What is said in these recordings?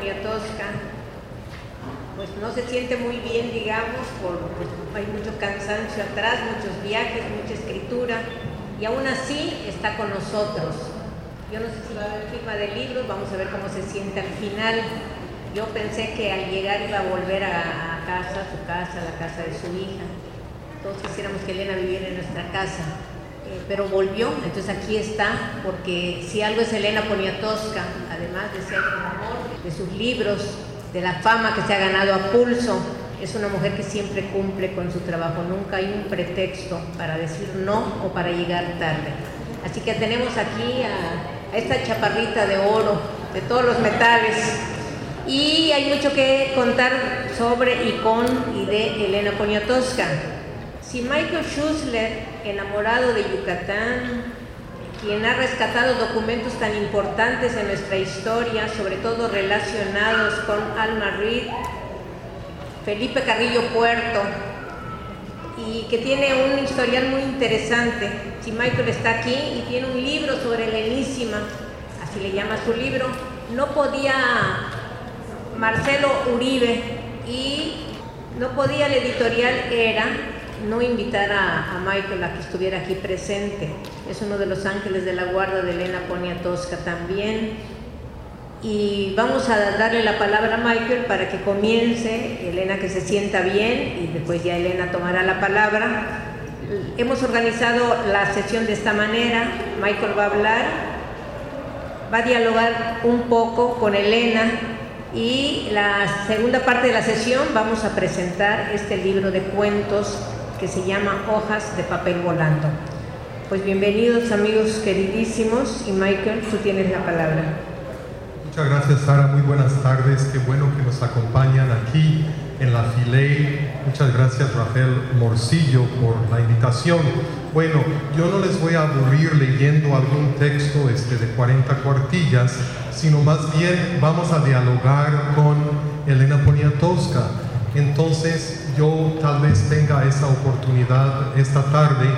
Elena Poniatowska pues no se siente muy bien, digamos, por, hay mucho cansancio atrás, muchos viajes, mucha escritura, y aún así está con nosotros. Yo no sé si va a haber firma de libros, vamos a ver cómo se siente al final. Yo pensé que al llegar iba a volver a, casa, a su casa, a la casa de su hija. Todos quisiéramos que Elena viviera en nuestra casa, eh, pero volvió, entonces aquí está, porque si algo es Elena Poniatowska, además de ser amor, de sus libros, de la fama que se ha ganado a pulso, es una mujer que siempre cumple con su trabajo, nunca hay un pretexto para decir no o para llegar tarde. Así que tenemos aquí a, esta chaparrita de oro, de todos los metales, y hay mucho que contar sobre y con y de Elena Poniatowska. Si Michael Schussler, enamorado de Yucatán, quien ha rescatado documentos tan importantes en nuestra historia, sobre todo relacionados con Alma Reed, Felipe Carrillo Puerto, y que tiene un historial muy interesante. Si Michael está aquí y tiene un libro sobre Helenísima, así le llama su libro, no podía Marcelo Uribe y no podía el editorial era no invitar a, Michael a que estuviera aquí presente. Es uno de los ángeles de la guarda de Elena Poniatowska también. Y vamos a darle la palabra a Michael para que comience, Elena que se sienta bien y después ya Elena tomará la palabra. Hemos organizado la sesión de esta manera, Michael va a hablar, va a dialogar un poco con Elena y la segunda parte de la sesión vamos a presentar este libro de cuentos que se llama Hojas de papel volando. Pues bienvenidos amigos queridísimos y Michael, tú tienes la palabra. Muchas gracias Sara, muy buenas tardes, qué bueno que nos acompañan aquí en la Filey. Muchas gracias Rafael Morcillo por la invitación. Bueno, yo no les voy a aburrir leyendo algún texto este, de 40 cuartillas, sino más bien vamos a dialogar con Elena Poniatowska. Entonces yo tal vez tenga esa oportunidad esta tarde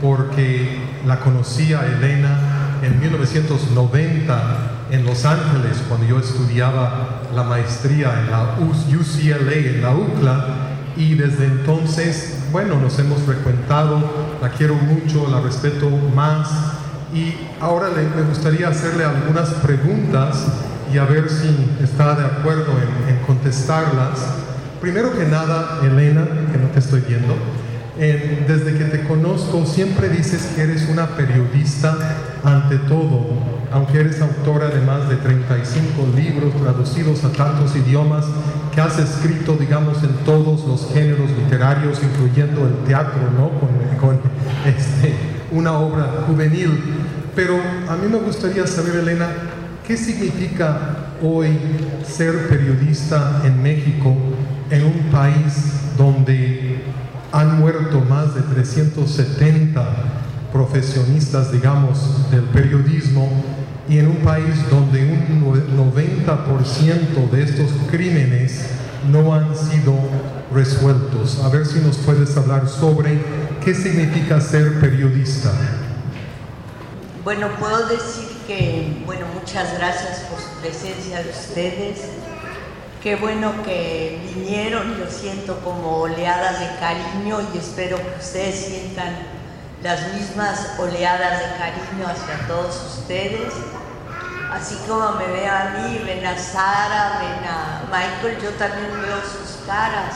porque la conocí a Elena en 1990 en Los Ángeles cuando yo estudiaba la maestría en la UCLA, en la UCLA, y desde entonces, bueno, nos hemos frecuentado, la quiero mucho, la respeto más, y ahora le, me gustaría hacerle algunas preguntas y a ver si está de acuerdo en, en contestarlas. Primero que nada, Elena, que no te estoy viendo, eh, desde que te conozco siempre dices que eres una periodista ante todo, aunque eres autora de más de 35 libros traducidos a tantos idiomas, que has escrito, digamos, en todos los géneros literarios, incluyendo el teatro, ¿no? Con, este, una obra juvenil. Pero a mí me gustaría saber, Elena, ¿qué significa hoy ser periodista en México, en un país donde han muerto más de 370 profesionistas, digamos, del periodismo y en un país donde un 90% de estos crímenes no han sido resueltos. A ver si nos puedes hablar sobre qué significa ser periodista. Bueno, puedo decir que, bueno, muchas gracias por su presencia de ustedes. Qué bueno que vinieron, yo siento como oleadas de cariño y espero que ustedes sientan las mismas oleadas de cariño hacia todos ustedes. Así como me ve a mí, ven a Sara, ven a Michael, yo también veo sus caras.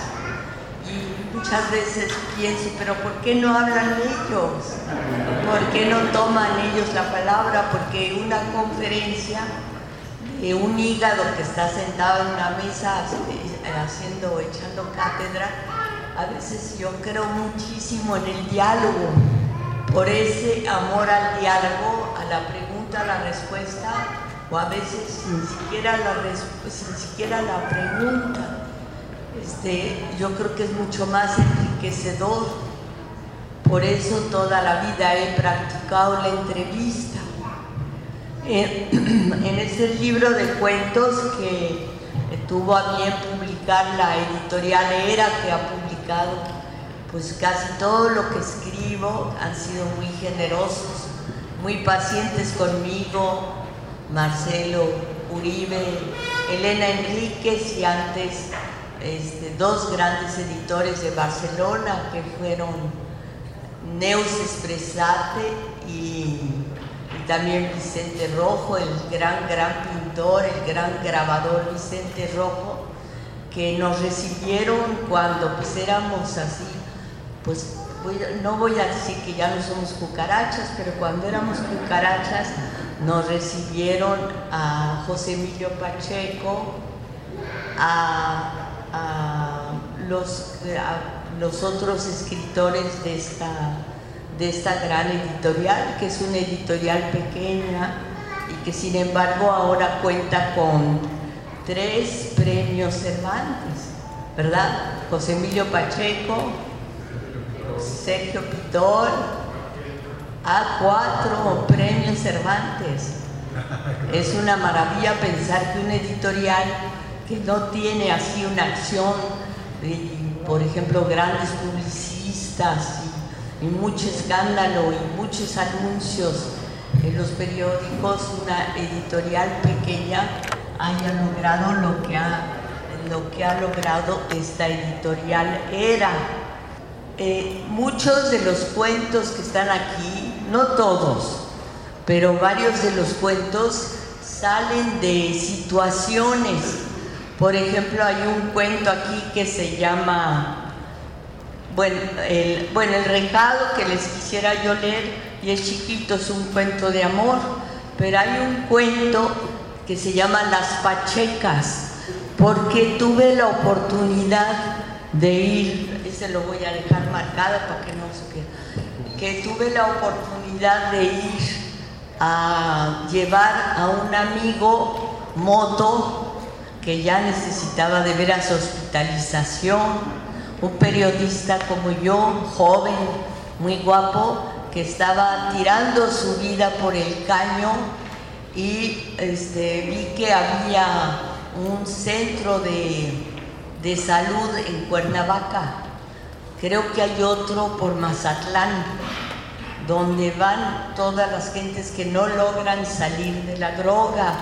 Y muchas veces pienso, pero ¿por qué no hablan ellos? ¿Por qué no toman ellos la palabra? Porque una conferencia un hígado que está sentado en una mesa haciendo, echando cátedra, a veces yo creo muchísimo en el diálogo, por ese amor al diálogo, a la pregunta, a la respuesta, o a veces sin siquiera la, sin siquiera la pregunta. Este, yo creo que es mucho más enriquecedor. Por eso toda la vida he practicado la entrevista. En, ese libro de cuentos que tuvo a bien publicar la editorial ERA, que ha publicado pues casi todo lo que escribo, han sido muy generosos, muy pacientes conmigo, Marcelo Uribe, Elena Enríquez y antes este, dos grandes editores de Barcelona que fueron Neus Espresate y, y, también Vicente Rojo, el gran, gran pintor, el gran grabador Vicente Rojo, que nos recibieron cuando pues éramos así, pues no voy a decir que ya no somos cucarachas, pero cuando éramos cucarachas nos recibieron a José Emilio Pacheco, a, los, los, otros escritores de esta, de esta gran editorial, que es una editorial pequeña y que sin embargo ahora cuenta con tres premios Cervantes, ¿verdad? José Emilio Pacheco, Sergio Pitor, a cuatro premios Cervantes. Es una maravilla pensar que un editorial que no tiene así una acción, por ejemplo, grandes publicistas y, mucho escándalo y muchos anuncios en los periódicos, una editorial pequeña haya logrado lo que ha, lo que ha logrado esta editorial era. Eh, muchos de los cuentos que están aquí no todos, pero varios de los cuentos salen de situaciones. Por ejemplo, hay un cuento aquí que se llama, bueno el, bueno, el recado que les quisiera yo leer, y es chiquito, es un cuento de amor, pero hay un cuento que se llama Las Pachecas, porque tuve la oportunidad de ir, ese lo voy a dejar marcado para que no se quede que tuve la oportunidad de ir a llevar a un amigo moto que ya necesitaba de veras hospitalización, un periodista como yo, joven, muy guapo, que estaba tirando su vida por el caño y este, vi que había un centro de, de salud en Cuernavaca Creo que hay otro por Mazatlán, donde van todas las gentes que no logran salir de la droga.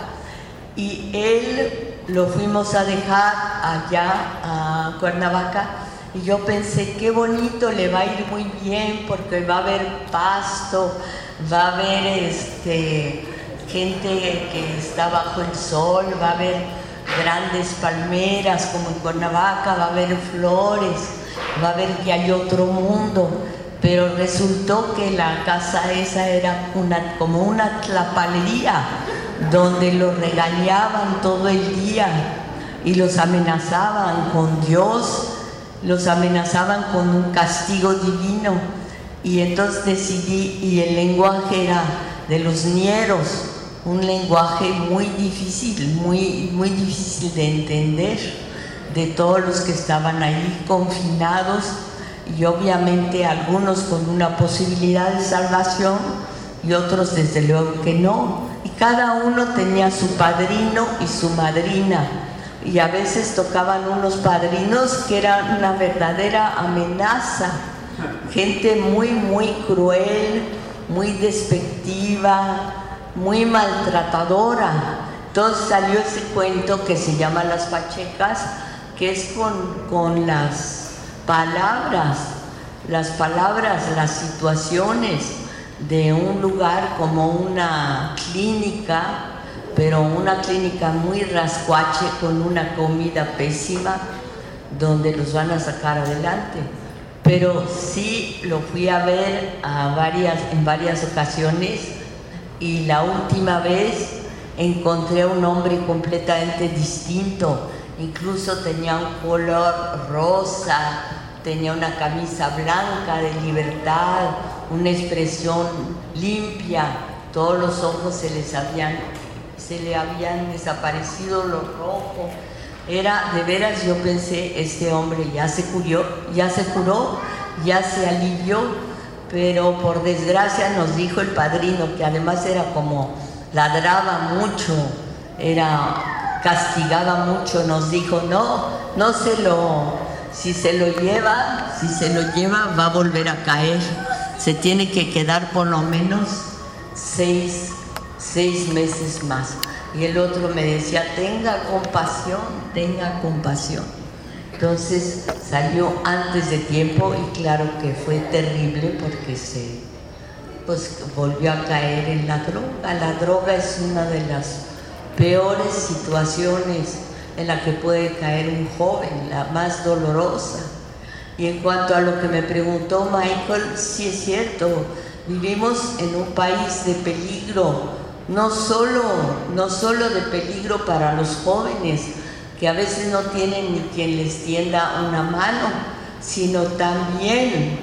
Y él lo fuimos a dejar allá a Cuernavaca y yo pensé, qué bonito, le va a ir muy bien porque va a haber pasto, va a haber este, gente que está bajo el sol, va a haber grandes palmeras como en Cuernavaca, va a haber flores va a ver que hay otro mundo. Pero resultó que la casa esa era una, como una tlapalería, donde los regañaban todo el día y los amenazaban con Dios, los amenazaban con un castigo divino. Y entonces decidí, y el lenguaje era de los nieros, un lenguaje muy difícil, muy, muy difícil de entender de todos los que estaban ahí confinados y obviamente algunos con una posibilidad de salvación y otros desde luego que no. Y cada uno tenía su padrino y su madrina. Y a veces tocaban unos padrinos que eran una verdadera amenaza. Gente muy, muy cruel, muy despectiva, muy maltratadora. Entonces salió ese cuento que se llama Las Pachecas, que es con, las palabras, las palabras, las situaciones de un lugar como una clínica, pero una clínica muy rascuache con una comida pésima, donde los van a sacar adelante. Pero sí lo fui a ver a varias, en varias ocasiones y la última vez encontré a un hombre completamente distinto incluso tenía un color rosa, tenía una camisa blanca de libertad, una expresión limpia, todos los ojos se les habían se le habían desaparecido los rojos. Era, de veras, yo pensé, este hombre ya se curó, ya se curó, ya se alivió, pero por desgracia nos dijo el padrino, que además era como, ladraba mucho, era, castigaba mucho, nos dijo, no, no se lo, si se lo lleva, si se lo lleva va a volver a caer, se tiene que quedar por lo menos seis, seis meses más. Y el otro me decía, tenga compasión, tenga compasión. Entonces salió antes de tiempo y claro que fue terrible porque se pues, volvió a caer en la droga. La droga es una de las peores situaciones en la que puede caer un joven, la más dolorosa. Y en cuanto a lo que me preguntó Michael, sí es cierto, vivimos en un país de peligro no solo, no solo de peligro para los jóvenes, que a veces no tienen ni quien les tienda una mano, sino también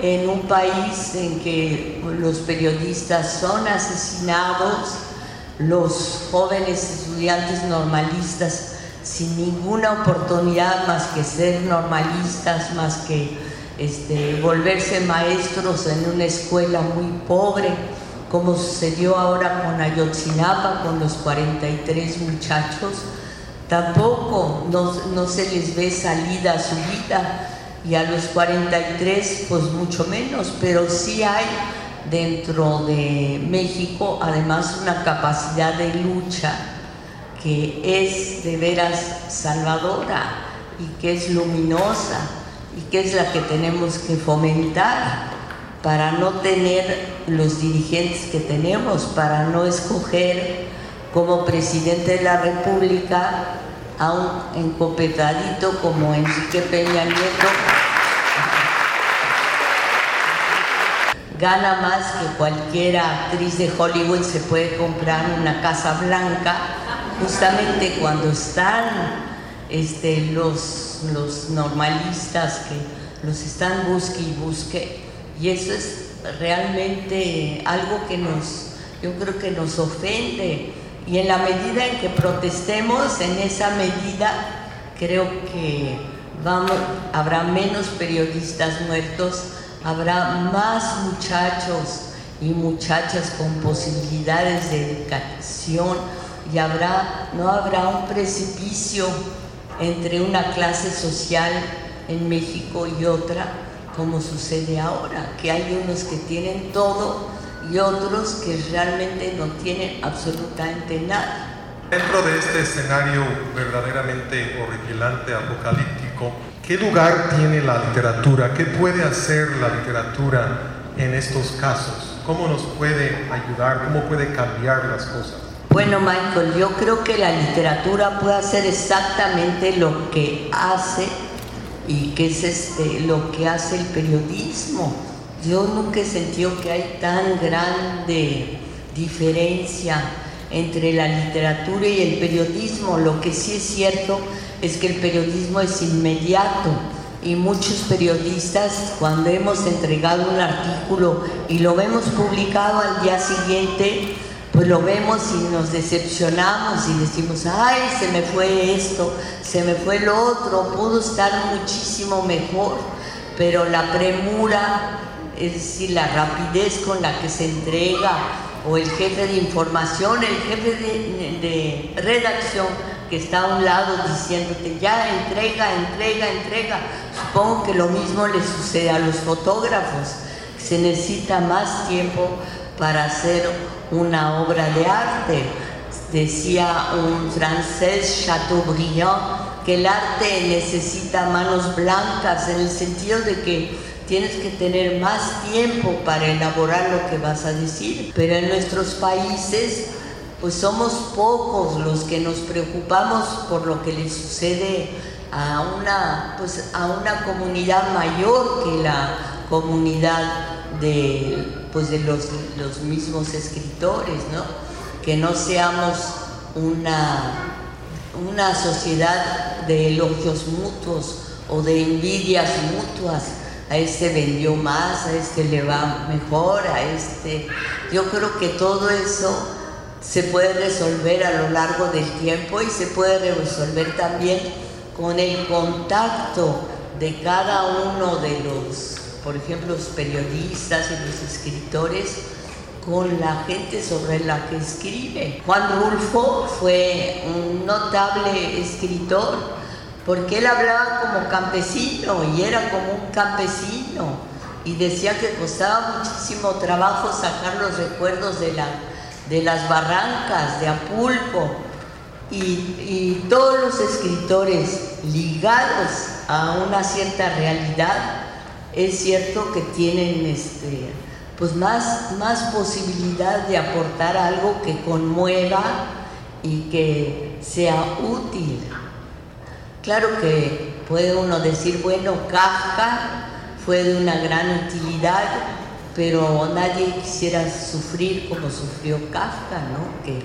en un país en que los periodistas son asesinados, los jóvenes estudiantes normalistas sin ninguna oportunidad más que ser normalistas, más que este, volverse maestros en una escuela muy pobre como sucedió ahora con Ayotzinapa, con los 43 muchachos, tampoco no, se les ve salida a su vida y a los 43 pues mucho menos, pero sí hay dentro de México además una capacidad de lucha que es de veras salvadora y que es luminosa y que es la que tenemos que fomentar para no tener los dirigentes que tenemos, para no escoger como presidente de la República a un encopetadito como Enrique Peña Nieto. Gana más que cualquier actriz de Hollywood se puede comprar una casa blanca, justamente cuando están este, los, los normalistas que los están busque y busque y eso es realmente algo que nos, yo creo que nos ofende. Y en la medida en que protestemos, en esa medida, creo que vamos, habrá menos periodistas muertos, habrá más muchachos y muchachas con posibilidades de educación y habrá, no habrá un precipicio entre una clase social en México y otra como sucede ahora, que hay unos que tienen todo y otros que realmente no tienen absolutamente nada. Dentro de este escenario verdaderamente horripilante, apocalíptico, ¿qué lugar tiene la literatura? ¿Qué puede hacer la literatura en estos casos? ¿Cómo nos puede ayudar? ¿Cómo puede cambiar las cosas? Bueno, Michael, yo creo que la literatura puede hacer exactamente lo que hace y que es este, lo que hace el periodismo. Yo nunca he sentido que hay tan grande diferencia entre la literatura y el periodismo. Lo que sí es cierto es que el periodismo es inmediato y muchos periodistas cuando hemos entregado un artículo y lo vemos publicado al día siguiente, pues lo vemos y nos decepcionamos y decimos, ay, se me fue esto, se me fue lo otro, pudo estar muchísimo mejor, pero la premura, es decir, la rapidez con la que se entrega, o el jefe de información, el jefe de, redacción que está a un lado diciéndote, ya entrega, entrega, entrega. Supongo que lo mismo le sucede a los fotógrafos, se necesita más tiempo para hacer una obra de arte. Decía un francés, Chateaubriand, que el arte necesita manos blancas en el sentido de que tienes que tener más tiempo para elaborar lo que vas a decir. Pero en nuestros países, pues somos pocos los que nos preocupamos por lo que le sucede a una, pues, a una comunidad mayor que la comunidad de pues de los, los mismos escritores, ¿no? Que no seamos una, una sociedad de elogios mutuos o de envidias mutuas. A este vendió más, a este le va mejor, a este... Yo creo que todo eso se puede resolver a lo largo del tiempo y se puede resolver también con el contacto de cada uno de los, por ejemplo, los periodistas y los escritores con la gente sobre la que escribe. Juan Rulfo fue un notable escritor porque él hablaba como campesino y era como un campesino y decía que costaba muchísimo trabajo sacar los recuerdos de, la, de las barrancas, de Apulco, y, todos los escritores ligados a una cierta realidad, es cierto que tienen este, pues más, más posibilidad de aportar algo que conmueva y que sea útil. Claro que puede uno decir, bueno, Kafka fue de una gran utilidad, pero nadie quisiera sufrir como sufrió Kafka, ¿no? Que,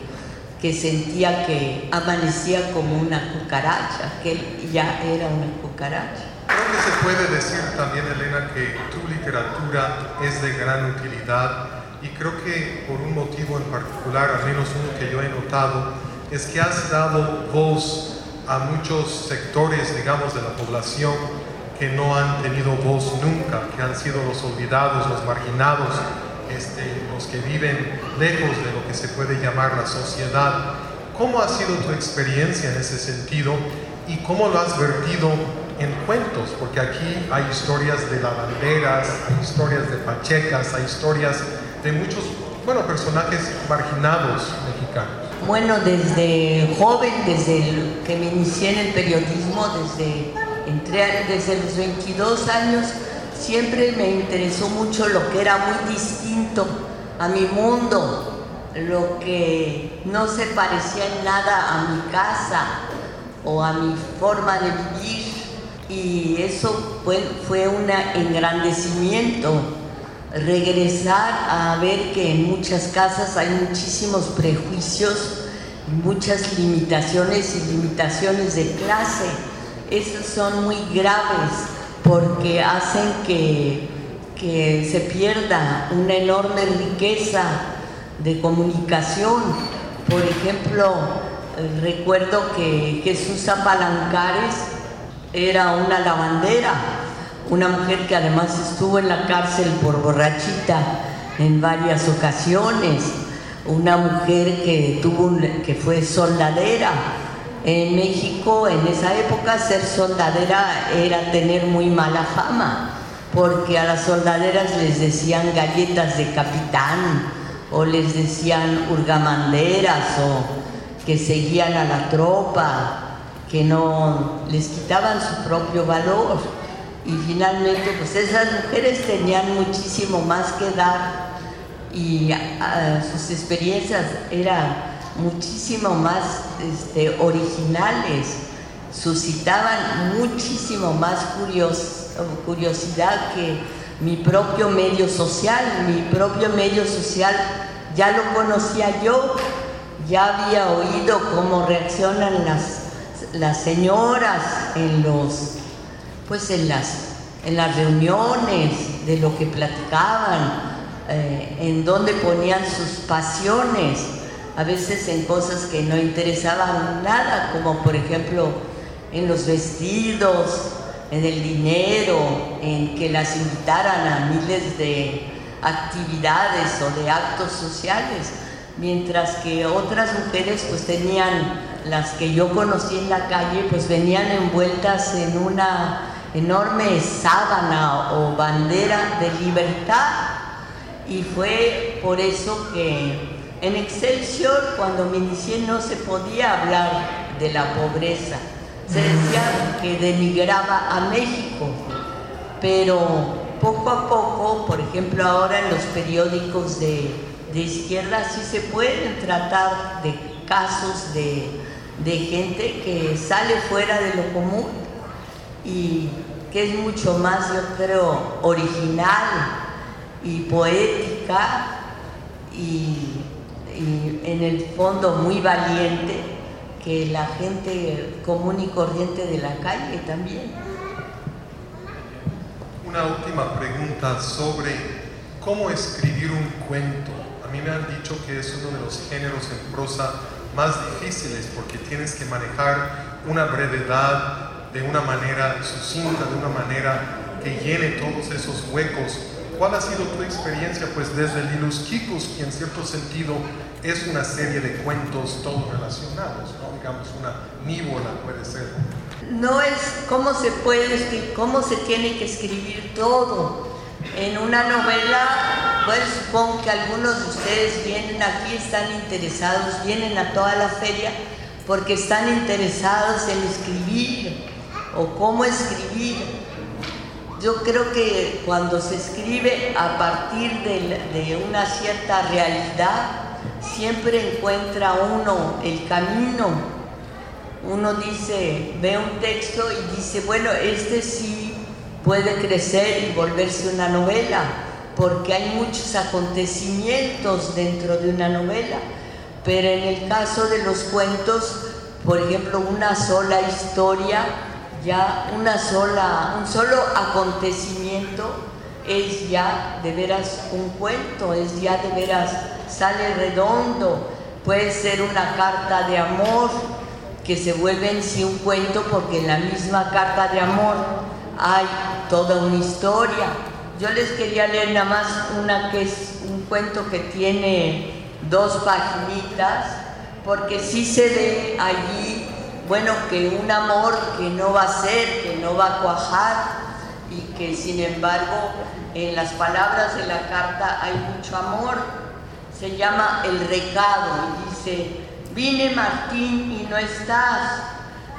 que sentía que amanecía como una cucaracha, que él ya era una cucaracha. Que se puede decir también, Elena, que tu literatura es de gran utilidad y creo que por un motivo en particular, al menos uno que yo he notado, es que has dado voz a muchos sectores, digamos, de la población que no han tenido voz nunca, que han sido los olvidados, los marginados, este, los que viven lejos de lo que se puede llamar la sociedad. ¿Cómo ha sido tu experiencia en ese sentido y cómo lo has vertido en cuentos? Porque aquí hay historias de lavanderas, hay historias de pachecas, hay historias de muchos, bueno, personajes marginados mexicanos. Bueno, desde joven, desde que me inicié en el periodismo, desde Entré desde los 22 años, siempre me interesó mucho lo que era muy distinto a mi mundo, lo que no se parecía en nada a mi casa o a mi forma de vivir. Y eso fue, fue un engrandecimiento, regresar a ver que en muchas casas hay muchísimos prejuicios, muchas limitaciones y limitaciones de clase esos son muy graves porque hacen que, que se pierda una enorme riqueza de comunicación. Por ejemplo, recuerdo que Jesús Apalancares era una lavandera, una mujer que además estuvo en la cárcel por borrachita en varias ocasiones, una mujer que, tuvo que fue soldadera en México, en esa época, ser soldadera era tener muy mala fama, porque a las soldaderas les decían galletas de capitán, o les decían urgamanderas, o que seguían a la tropa, que no les quitaban su propio valor. Y finalmente, pues esas mujeres tenían muchísimo más que dar y sus experiencias eran muchísimo más este, originales, suscitaban muchísimo más curiosidad que mi propio medio social. Mi propio medio social ya lo conocía yo, ya había oído cómo reaccionan las, las señoras en los pues en las en las reuniones de lo que platicaban, eh, en donde ponían sus pasiones a veces en cosas que no interesaban nada, como por ejemplo en los vestidos, en el dinero, en que las invitaran a miles de actividades o de actos sociales, mientras que otras mujeres pues tenían, las que yo conocí en la calle, pues venían envueltas en una enorme sábana o bandera de libertad y fue por eso que en Excelsior, cuando me inicié, no se podía hablar de la pobreza. Se decía que denigraba a México, pero poco a poco, por ejemplo, ahora en los periódicos de, izquierda sí se pueden tratar de casos de, de gente que sale fuera de lo común y que es mucho más, yo creo, original y poética y y en el fondo muy valiente que la gente común y corriente de la calle también. Una última pregunta sobre cómo escribir un cuento. Mí me han dicho que es uno de los géneros en prosa más difíciles porque tienes que manejar una brevedad de una manera sucinta, de una manera que llene todos esos huecos. ¿Cuál ha sido tu experiencia? Pues desde Linus Kikus, que en cierto sentido es una serie de cuentos todos relacionados, ¿no? digamos una nívola puede ser. No es cómo se puede, cómo se tiene que escribir todo. En una novela, pues supongo que algunos de ustedes vienen aquí, están interesados, vienen a toda la feria porque están interesados en escribir o cómo escribir. Yo creo que cuando se escribe a partir de, una cierta realidad, siempre encuentra uno el camino. Uno dice, ve un texto y dice, bueno, este sí puede crecer y volverse una novela, porque hay muchos acontecimientos dentro de una novela. Pero en el caso de los cuentos, por ejemplo, una sola historia ya una sola, un solo acontecimiento es ya de veras un cuento, es ya de veras, sale redondo, puede ser una carta de amor que se vuelve en sí un cuento porque en la misma carta de amor hay toda una historia. Yo les quería leer nada más una que es un cuento que tiene dos paginitas, porque sí se ve allí bueno, que un amor que no va a ser, que no va a cuajar y que sin embargo en las palabras de la carta hay mucho amor. Se llama El recado y dice, vine Martín y no estás,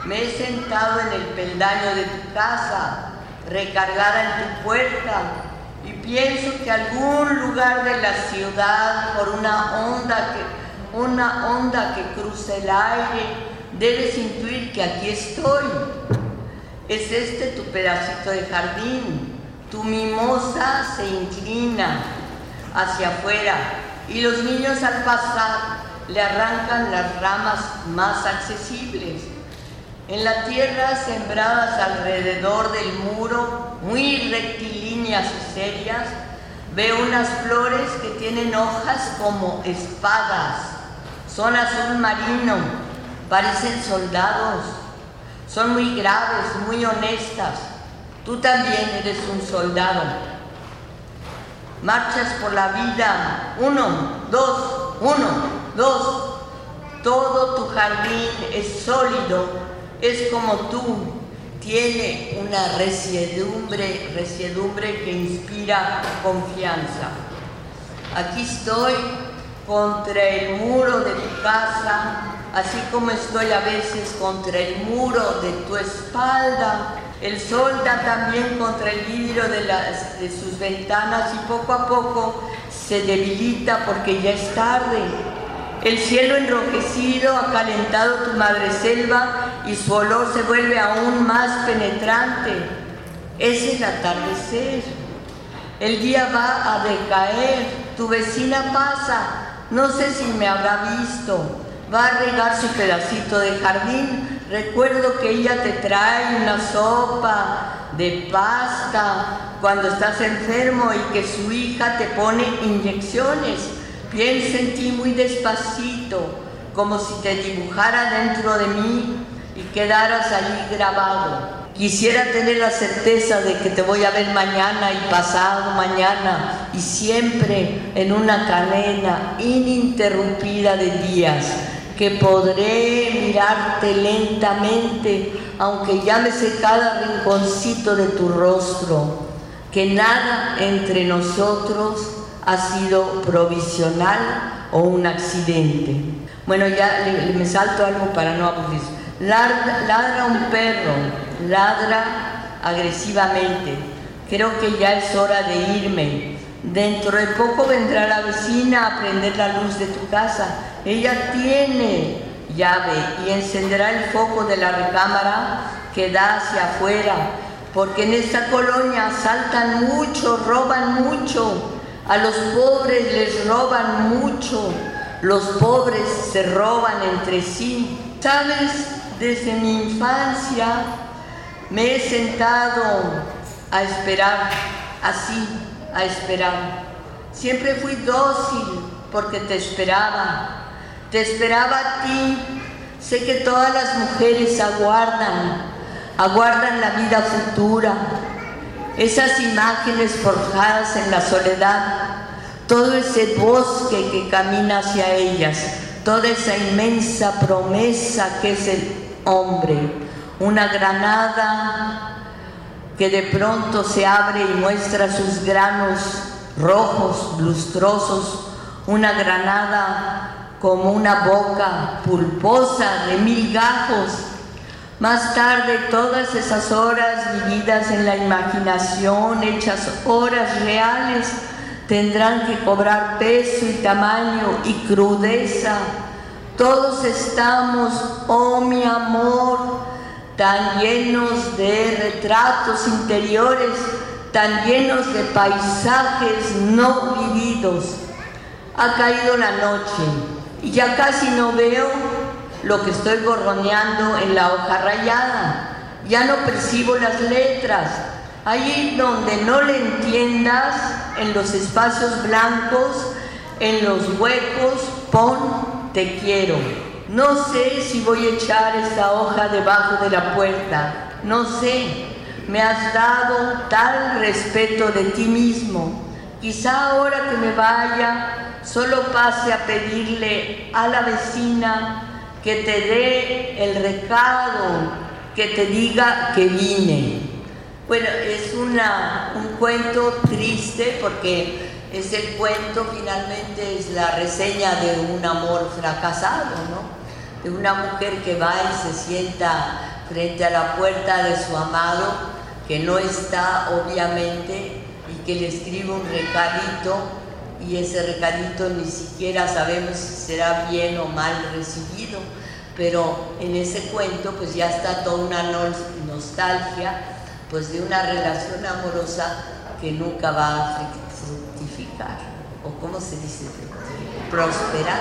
me he sentado en el peldaño de tu casa, recargada en tu puerta, pienso que algún lugar de la ciudad, por una onda que, una onda que cruza el aire, debes intuir que aquí estoy. Es este tu pedacito de jardín. Tu mimosa se inclina hacia afuera y los niños al pasar le arrancan las ramas más accesibles. En la tierra sembradas alrededor del muro, muy serias, veo unas flores que tienen hojas como espadas. Son azul marino, parecen soldados, son muy graves, muy honestas. Tú también eres un soldado. Marchas por la vida, uno, dos, uno, dos. Todo tu jardín es sólido, es como tú, tiene una resiedumbre, resiedumbre que inspira confianza. Aquí estoy contra el muro de tu casa, así como estoy a veces contra el muro de tu espalda. El sol da también contra el vidrio de, las, de sus ventanas y poco a poco se debilita porque ya es tarde. El cielo enrojecido ha calentado tu madre selva y su olor se vuelve aún más penetrante. Es el atardecer. El día va a decaer. Tu vecina pasa. No sé si me habrá visto va a regar su pedacito de jardín. Recuerdo que ella te trae una sopa de pasta cuando estás enfermo y que su hija te pone inyecciones. Piensa en muy despacito, como si te dibujara dentro de mí y quedaras allí grabado. Quisiera tener la certeza de que te voy a ver mañana y pasado mañana y siempre en una cadena ininterrumpida de días que podré mirarte lentamente, aunque llámese cada rinconcito de tu rostro, que nada entre nosotros ha sido provisional o un accidente. Bueno, ya me salto algo para no aburrir. ladra un perro, ladra agresivamente. Creo que ya es hora de irme. Dentro de poco vendrá la vecina a prender la luz de tu casa. Ella tiene llave y encenderá el foco de la recámara que da hacia afuera, porque en esta colonia asaltan mucho, roban mucho. A los pobres les roban mucho. Los pobres se roban entre sí. ¿Sabes? Desde mi infancia me he sentado a esperar así a esperar. Siempre fui dócil, porque te esperaba, te esperaba a ti. Sé que todas las mujeres aguardan, aguardan la vida futura, esas imágenes forjadas en la soledad, todo ese bosque que camina hacia ellas, toda esa inmensa promesa que es el hombre, una granada que de pronto se abre y muestra sus granos rojos, lustrosos, una granada como una boca pulposa de mil gajos. Más tarde todas esas horas vividas en la imaginación, hechas horas reales, tendrán que cobrar peso y tamaño y crudeza. Todos estamos, oh mi amor, tan llenos de retratos interiores, tan llenos de paisajes no vividos. Ha caído la noche y ya casi no veo lo que estoy gorroneando en la hoja rayada. Ya no percibo las letras. Allí donde no le entiendas, en los espacios blancos, en los huecos, pon te quiero. No sé si voy a echar esta hoja debajo de la puerta, no sé. Me has dado tal respeto de ti mismo. Quizá ahora que me vaya, solo pase a pedirle a la vecina que te dé el recado, que te diga que vine. Bueno, es una, un cuento triste porque es el cuento, finalmente es la reseña de un amor fracasado, ¿no? de una mujer que va y se sienta frente a la puerta de su amado, que no está obviamente, y que le escribe un recadito, y ese recadito ni siquiera sabemos si será bien o mal recibido, pero en ese cuento pues ya está toda una nostalgia pues de una relación amorosa que nunca va a fructificar, o cómo se dice, prosperar.